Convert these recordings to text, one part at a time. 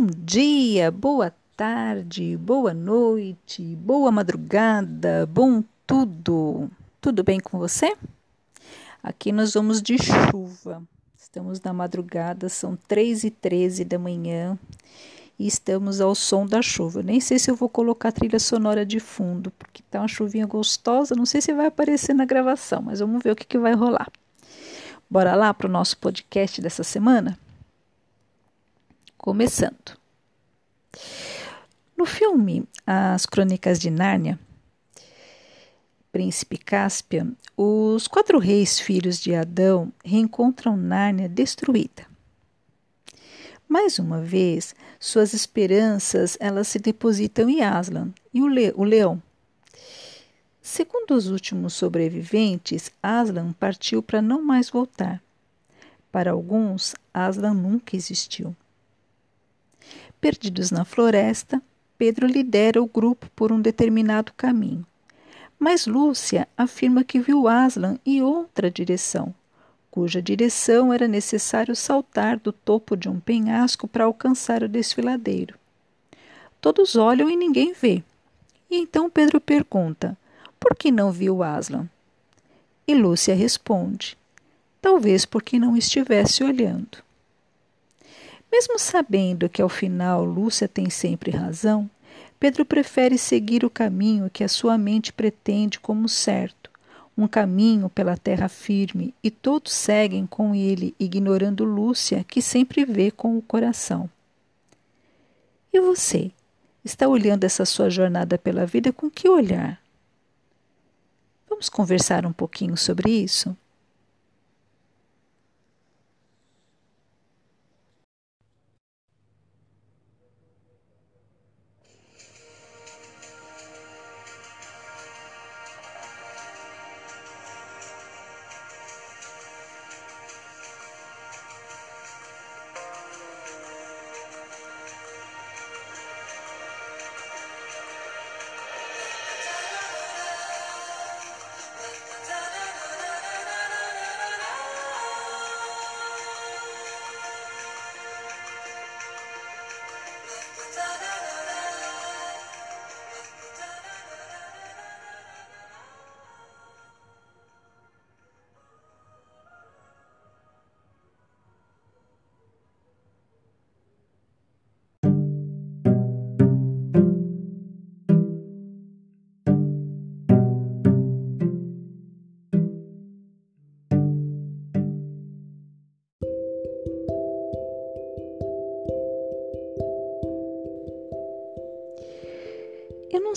Bom dia, boa tarde, boa noite, boa madrugada, bom tudo. Tudo bem com você? Aqui nós vamos de chuva. Estamos na madrugada, são 3 e 13 da manhã e estamos ao som da chuva. Nem sei se eu vou colocar trilha sonora de fundo, porque tá uma chuvinha gostosa. Não sei se vai aparecer na gravação, mas vamos ver o que, que vai rolar. Bora lá para o nosso podcast dessa semana? Começando. No filme As Crônicas de Nárnia, Príncipe Cáspia, os quatro reis filhos de Adão reencontram Nárnia destruída. Mais uma vez, suas esperanças elas se depositam em Aslan e o, le o leão. Segundo os últimos sobreviventes, Aslan partiu para não mais voltar. Para alguns, Aslan nunca existiu. Perdidos na floresta, Pedro lidera o grupo por um determinado caminho. Mas Lúcia afirma que viu Aslan em outra direção, cuja direção era necessário saltar do topo de um penhasco para alcançar o desfiladeiro. Todos olham e ninguém vê. E então Pedro pergunta: por que não viu Aslan? E Lúcia responde: talvez porque não estivesse olhando. Mesmo sabendo que ao final Lúcia tem sempre razão, Pedro prefere seguir o caminho que a sua mente pretende como certo, um caminho pela terra firme, e todos seguem com ele, ignorando Lúcia, que sempre vê com o coração. E você? Está olhando essa sua jornada pela vida com que olhar? Vamos conversar um pouquinho sobre isso?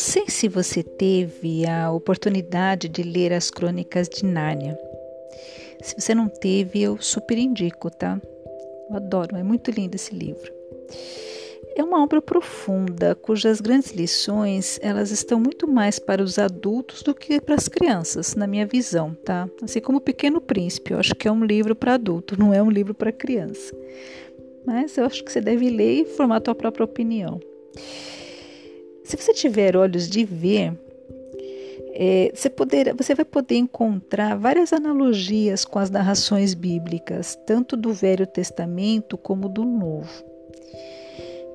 Sei se você teve a oportunidade de ler as Crônicas de Nárnia. Se você não teve, eu super indico, tá? Eu adoro, é muito lindo esse livro. É uma obra profunda, cujas grandes lições elas estão muito mais para os adultos do que para as crianças, na minha visão, tá? Assim como o Pequeno Príncipe, eu acho que é um livro para adulto, não é um livro para criança. Mas eu acho que você deve ler e formar a sua própria opinião. Se você tiver olhos de ver, é, você, você vai poder encontrar várias analogias com as narrações bíblicas, tanto do Velho Testamento como do Novo.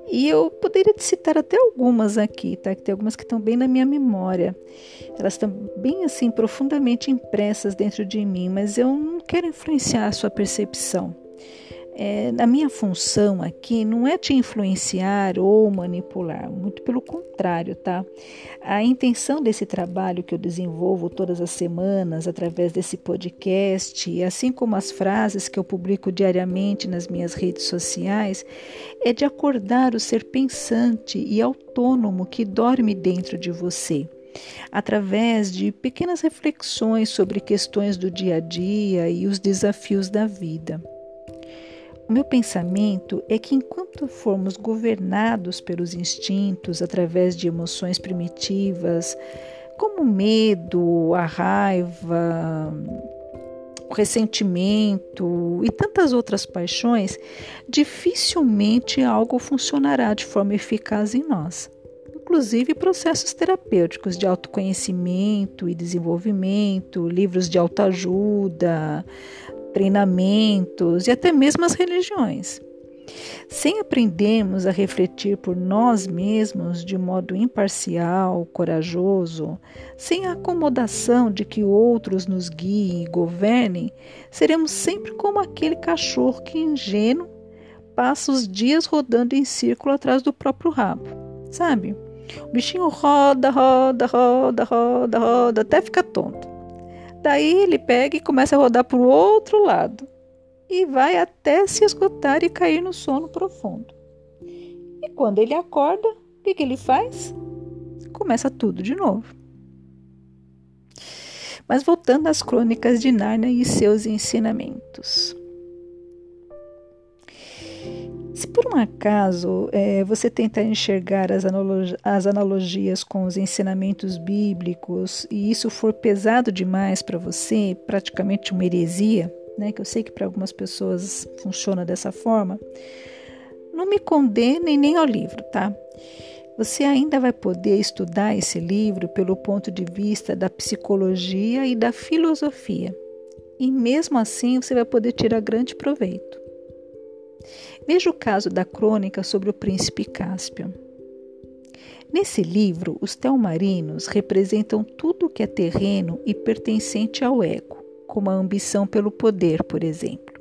E eu poderia te citar até algumas aqui, tá? Que tem algumas que estão bem na minha memória. Elas estão bem assim profundamente impressas dentro de mim, mas eu não quero influenciar a sua percepção. É, a minha função aqui não é te influenciar ou manipular, muito pelo contrário, tá? A intenção desse trabalho que eu desenvolvo todas as semanas através desse podcast, assim como as frases que eu publico diariamente nas minhas redes sociais, é de acordar o ser pensante e autônomo que dorme dentro de você através de pequenas reflexões sobre questões do dia a dia e os desafios da vida. O meu pensamento é que enquanto formos governados pelos instintos através de emoções primitivas, como o medo, a raiva, o ressentimento e tantas outras paixões, dificilmente algo funcionará de forma eficaz em nós. Inclusive processos terapêuticos de autoconhecimento e desenvolvimento, livros de autoajuda, treinamentos e até mesmo as religiões. Sem aprendermos a refletir por nós mesmos de modo imparcial, corajoso, sem a acomodação de que outros nos guiem e governem, seremos sempre como aquele cachorro que ingênuo passa os dias rodando em círculo atrás do próprio rabo, sabe? O bichinho roda, roda, roda, roda, roda, até ficar tonto. Daí ele pega e começa a rodar para o outro lado e vai até se esgotar e cair no sono profundo. E quando ele acorda, o que, que ele faz? Começa tudo de novo. Mas voltando às crônicas de Nárnia e seus ensinamentos. Se por um acaso é, você tentar enxergar as, as analogias com os ensinamentos bíblicos e isso for pesado demais para você, praticamente uma heresia, né, que eu sei que para algumas pessoas funciona dessa forma, não me condenem nem ao livro, tá? Você ainda vai poder estudar esse livro pelo ponto de vista da psicologia e da filosofia. E mesmo assim você vai poder tirar grande proveito. Veja o caso da crônica sobre o príncipe Cáspio. Nesse livro, os telmarinos representam tudo que é terreno e pertencente ao ego, como a ambição pelo poder, por exemplo.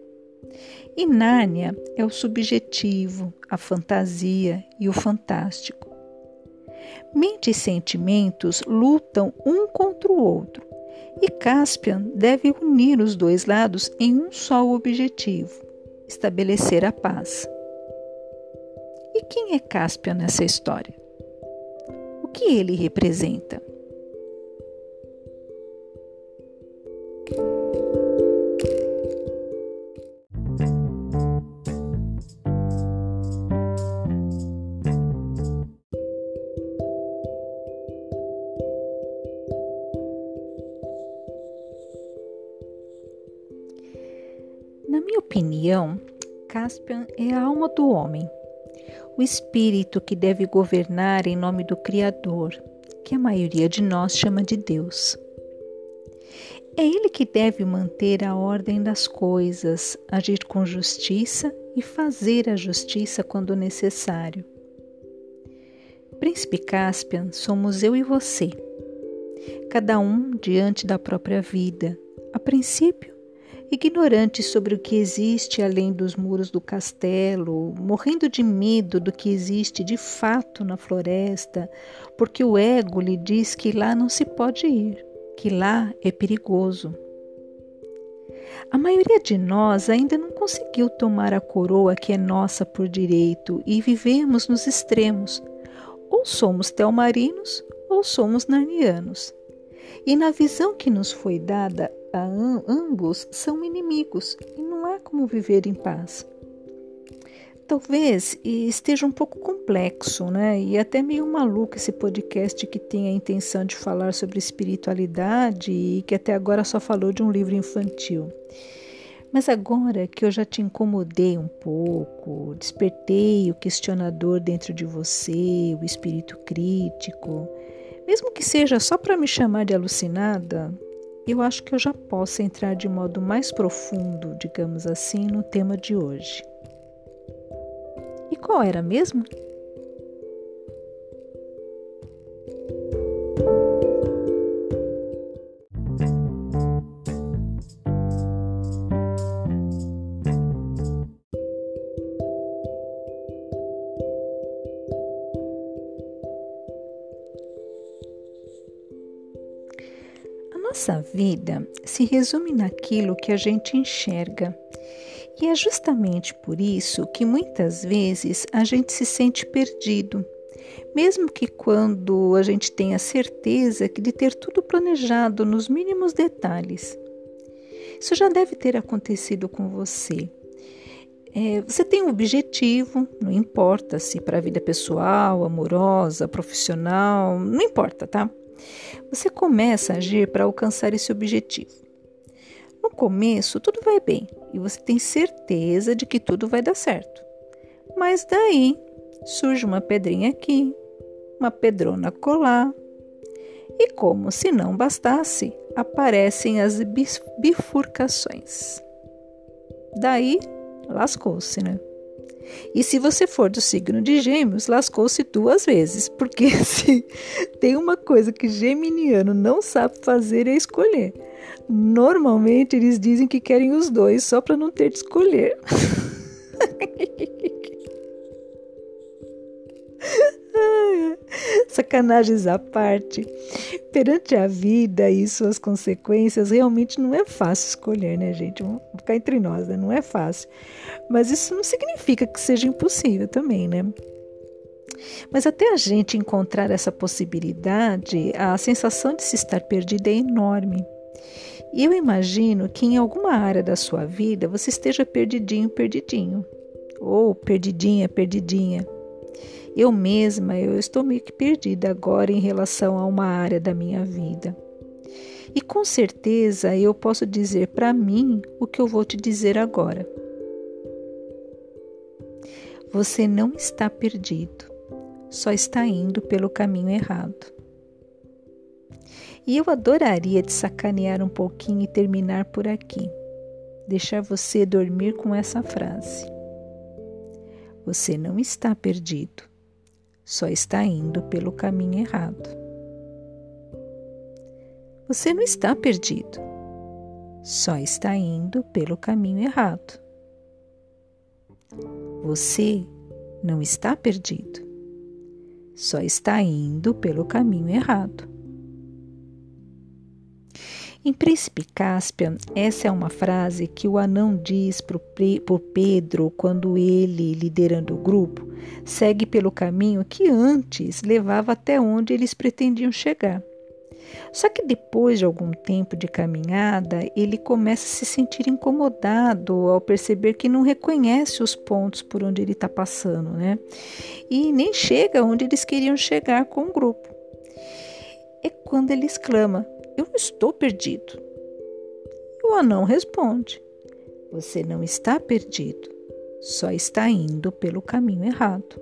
E Nárnia é o subjetivo, a fantasia e o fantástico. Mente e sentimentos lutam um contra o outro, e Caspian deve unir os dois lados em um só objetivo: estabelecer a paz. E quem é Cáspia nessa história? O que ele representa? Do homem, o espírito que deve governar em nome do Criador, que a maioria de nós chama de Deus. É ele que deve manter a ordem das coisas, agir com justiça e fazer a justiça quando necessário. Príncipe Caspian somos eu e você, cada um diante da própria vida, a princípio ignorante sobre o que existe além dos muros do castelo, morrendo de medo do que existe de fato na floresta, porque o ego lhe diz que lá não se pode ir, que lá é perigoso. A maioria de nós ainda não conseguiu tomar a coroa que é nossa por direito e vivemos nos extremos. Ou somos telmarinos ou somos narnianos. E na visão que nos foi dada, ambos são inimigos e não há como viver em paz. Talvez esteja um pouco complexo, né? E até meio maluco esse podcast que tem a intenção de falar sobre espiritualidade e que até agora só falou de um livro infantil. Mas agora que eu já te incomodei um pouco, despertei o questionador dentro de você, o espírito crítico, mesmo que seja só para me chamar de alucinada, eu acho que eu já posso entrar de modo mais profundo, digamos assim, no tema de hoje. E qual era mesmo? Vida se resume naquilo que a gente enxerga. E é justamente por isso que muitas vezes a gente se sente perdido, mesmo que quando a gente tenha certeza de ter tudo planejado nos mínimos detalhes. Isso já deve ter acontecido com você. É, você tem um objetivo, não importa se para a vida pessoal, amorosa, profissional, não importa, tá? Você começa a agir para alcançar esse objetivo. No começo, tudo vai bem e você tem certeza de que tudo vai dar certo. Mas daí surge uma pedrinha aqui, uma pedrona colar, e como se não bastasse, aparecem as bifurcações. Daí lascou-se, né? E se você for do signo de Gêmeos, lascou-se duas vezes, porque se tem uma coisa que geminiano não sabe fazer é escolher. Normalmente eles dizem que querem os dois só para não ter de escolher. Sacanagens à parte, perante a vida e suas consequências, realmente não é fácil escolher, né, gente? Vamos ficar entre nós, né? Não é fácil. Mas isso não significa que seja impossível também, né? Mas até a gente encontrar essa possibilidade, a sensação de se estar perdida é enorme. E eu imagino que em alguma área da sua vida você esteja perdidinho, perdidinho. Ou perdidinha, perdidinha. Eu mesma, eu estou meio que perdida agora em relação a uma área da minha vida. E com certeza eu posso dizer para mim o que eu vou te dizer agora. Você não está perdido, só está indo pelo caminho errado. E eu adoraria te sacanear um pouquinho e terminar por aqui. Deixar você dormir com essa frase. Você não está perdido, só está indo pelo caminho errado. Você não está perdido, só está indo pelo caminho errado. Você não está perdido, só está indo pelo caminho errado. Em Príncipe Cáspia, essa é uma frase que o anão diz para Pedro quando ele, liderando o grupo, segue pelo caminho que antes levava até onde eles pretendiam chegar. Só que depois de algum tempo de caminhada, ele começa a se sentir incomodado ao perceber que não reconhece os pontos por onde ele está passando, né? E nem chega onde eles queriam chegar com o grupo. É quando ele exclama: eu estou perdido. O anão responde: Você não está perdido, só está indo pelo caminho errado.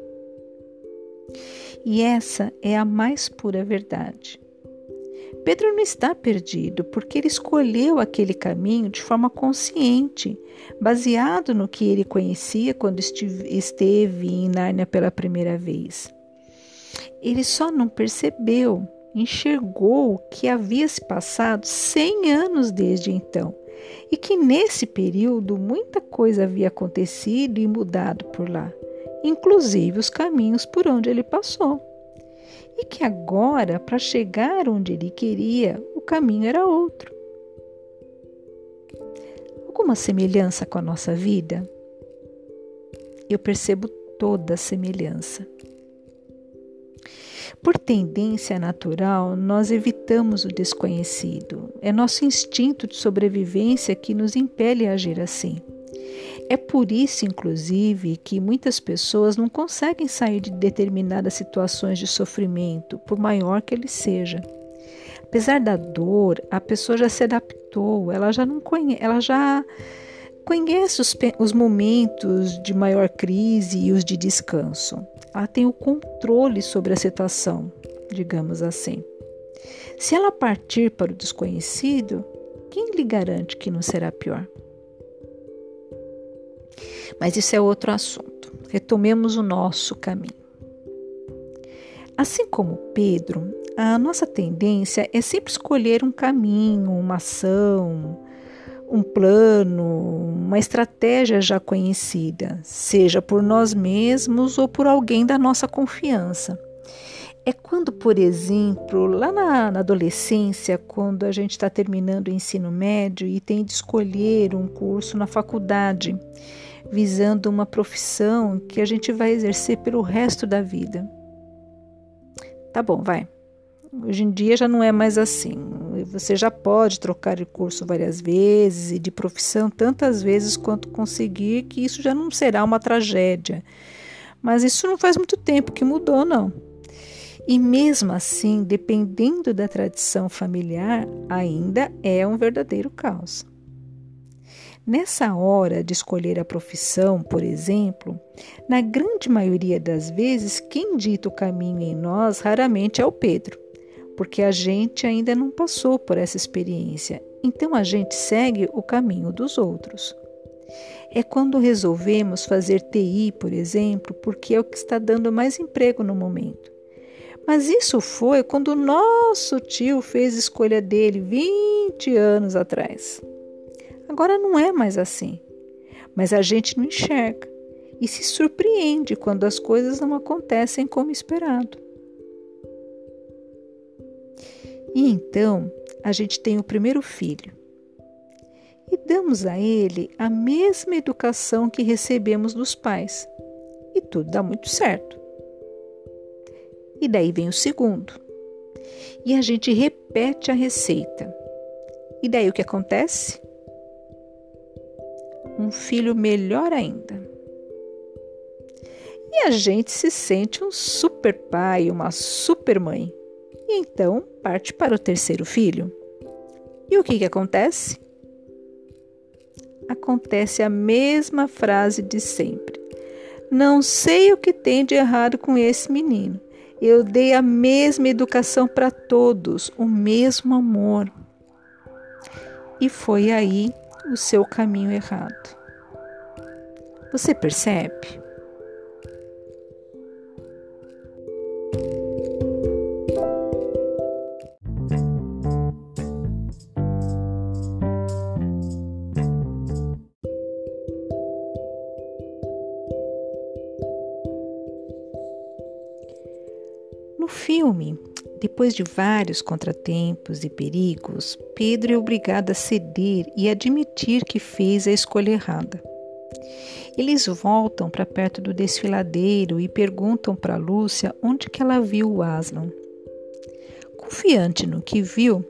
E essa é a mais pura verdade. Pedro não está perdido porque ele escolheu aquele caminho de forma consciente, baseado no que ele conhecia quando esteve em Nárnia pela primeira vez. Ele só não percebeu enxergou que havia se passado cem anos desde então e que nesse período muita coisa havia acontecido e mudado por lá, inclusive os caminhos por onde ele passou. E que agora, para chegar onde ele queria, o caminho era outro. Alguma semelhança com a nossa vida? Eu percebo toda a semelhança. Por tendência natural, nós evitamos o desconhecido. É nosso instinto de sobrevivência que nos impele a agir assim. É por isso, inclusive, que muitas pessoas não conseguem sair de determinadas situações de sofrimento, por maior que ele seja. Apesar da dor, a pessoa já se adaptou, ela já não conhece, ela já conhece os, os momentos de maior crise e os de descanso ela tem o controle sobre a situação, digamos assim. Se ela partir para o desconhecido, quem lhe garante que não será pior? Mas isso é outro assunto. Retomemos o nosso caminho. Assim como Pedro, a nossa tendência é sempre escolher um caminho, uma ação, um plano, uma estratégia já conhecida, seja por nós mesmos ou por alguém da nossa confiança. É quando, por exemplo, lá na, na adolescência, quando a gente está terminando o ensino médio e tem de escolher um curso na faculdade, visando uma profissão que a gente vai exercer pelo resto da vida. Tá bom, vai. Hoje em dia já não é mais assim. Você já pode trocar de curso várias vezes e de profissão tantas vezes quanto conseguir, que isso já não será uma tragédia. Mas isso não faz muito tempo que mudou, não. E mesmo assim, dependendo da tradição familiar, ainda é um verdadeiro caos. Nessa hora de escolher a profissão, por exemplo, na grande maioria das vezes, quem dita o caminho em nós raramente é o Pedro porque a gente ainda não passou por essa experiência, então a gente segue o caminho dos outros. é quando resolvemos fazer TI, por exemplo, porque é o que está dando mais emprego no momento. Mas isso foi quando o nosso tio fez a escolha dele 20 anos atrás. Agora não é mais assim. Mas a gente não enxerga e se surpreende quando as coisas não acontecem como esperado. E então a gente tem o primeiro filho e damos a ele a mesma educação que recebemos dos pais. E tudo dá muito certo. E daí vem o segundo. E a gente repete a receita. E daí o que acontece? Um filho melhor ainda. E a gente se sente um super pai, uma super mãe. Então parte para o terceiro filho. E o que, que acontece? acontece a mesma frase de sempre. Não sei o que tem de errado com esse menino. Eu dei a mesma educação para todos, o mesmo amor. E foi aí o seu caminho errado. Você percebe? Filme, depois de vários contratempos e perigos, Pedro é obrigado a ceder e admitir que fez a escolha errada. Eles voltam para perto do desfiladeiro e perguntam para Lúcia onde que ela viu o Aslan. Confiante no que viu,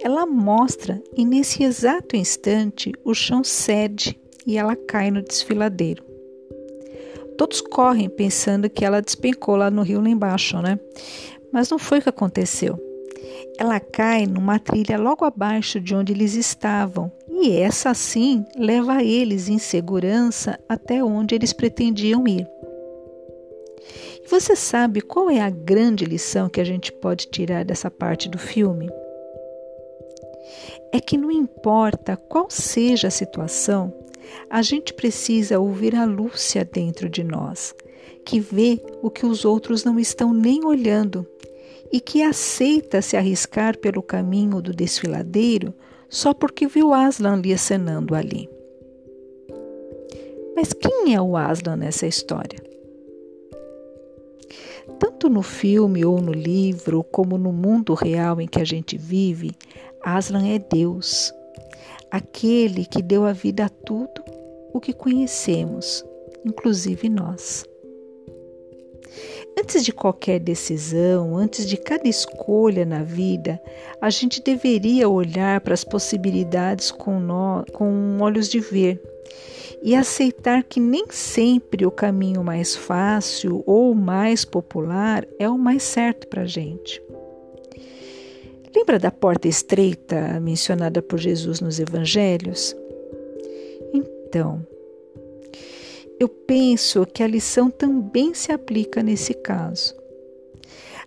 ela mostra e nesse exato instante o chão cede e ela cai no desfiladeiro. Todos correm pensando que ela despencou lá no rio lá embaixo, né? Mas não foi o que aconteceu. Ela cai numa trilha logo abaixo de onde eles estavam, e essa sim leva eles em segurança até onde eles pretendiam ir. E você sabe qual é a grande lição que a gente pode tirar dessa parte do filme? É que não importa qual seja a situação, a gente precisa ouvir a Lúcia dentro de nós, que vê o que os outros não estão nem olhando e que aceita se arriscar pelo caminho do desfiladeiro só porque viu Aslan lhe acenando ali. Mas quem é o Aslan nessa história? Tanto no filme ou no livro, como no mundo real em que a gente vive, Aslan é Deus, aquele que deu a vida a tudo o que conhecemos, inclusive nós. Antes de qualquer decisão, antes de cada escolha na vida, a gente deveria olhar para as possibilidades com, nó, com olhos de ver e aceitar que nem sempre o caminho mais fácil ou mais popular é o mais certo para a gente. Lembra da porta estreita mencionada por Jesus nos evangelhos? Então, eu penso que a lição também se aplica nesse caso.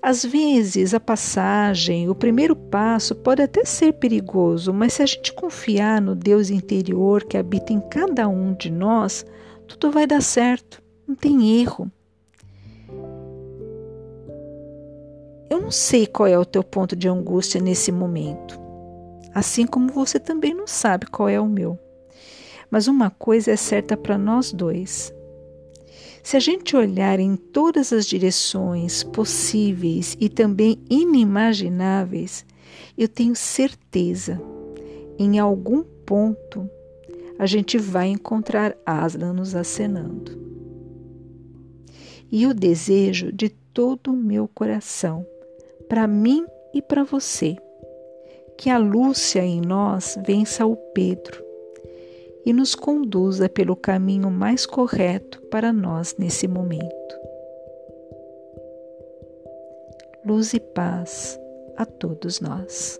Às vezes, a passagem, o primeiro passo pode até ser perigoso, mas se a gente confiar no Deus interior que habita em cada um de nós, tudo vai dar certo, não tem erro. Eu não sei qual é o teu ponto de angústia nesse momento, assim como você também não sabe qual é o meu. Mas uma coisa é certa para nós dois. Se a gente olhar em todas as direções possíveis e também inimagináveis, eu tenho certeza, em algum ponto, a gente vai encontrar Aslan nos acenando. E o desejo de todo o meu coração para mim e para você. Que a Lúcia em nós vença o Pedro e nos conduza pelo caminho mais correto para nós nesse momento. Luz e paz a todos nós.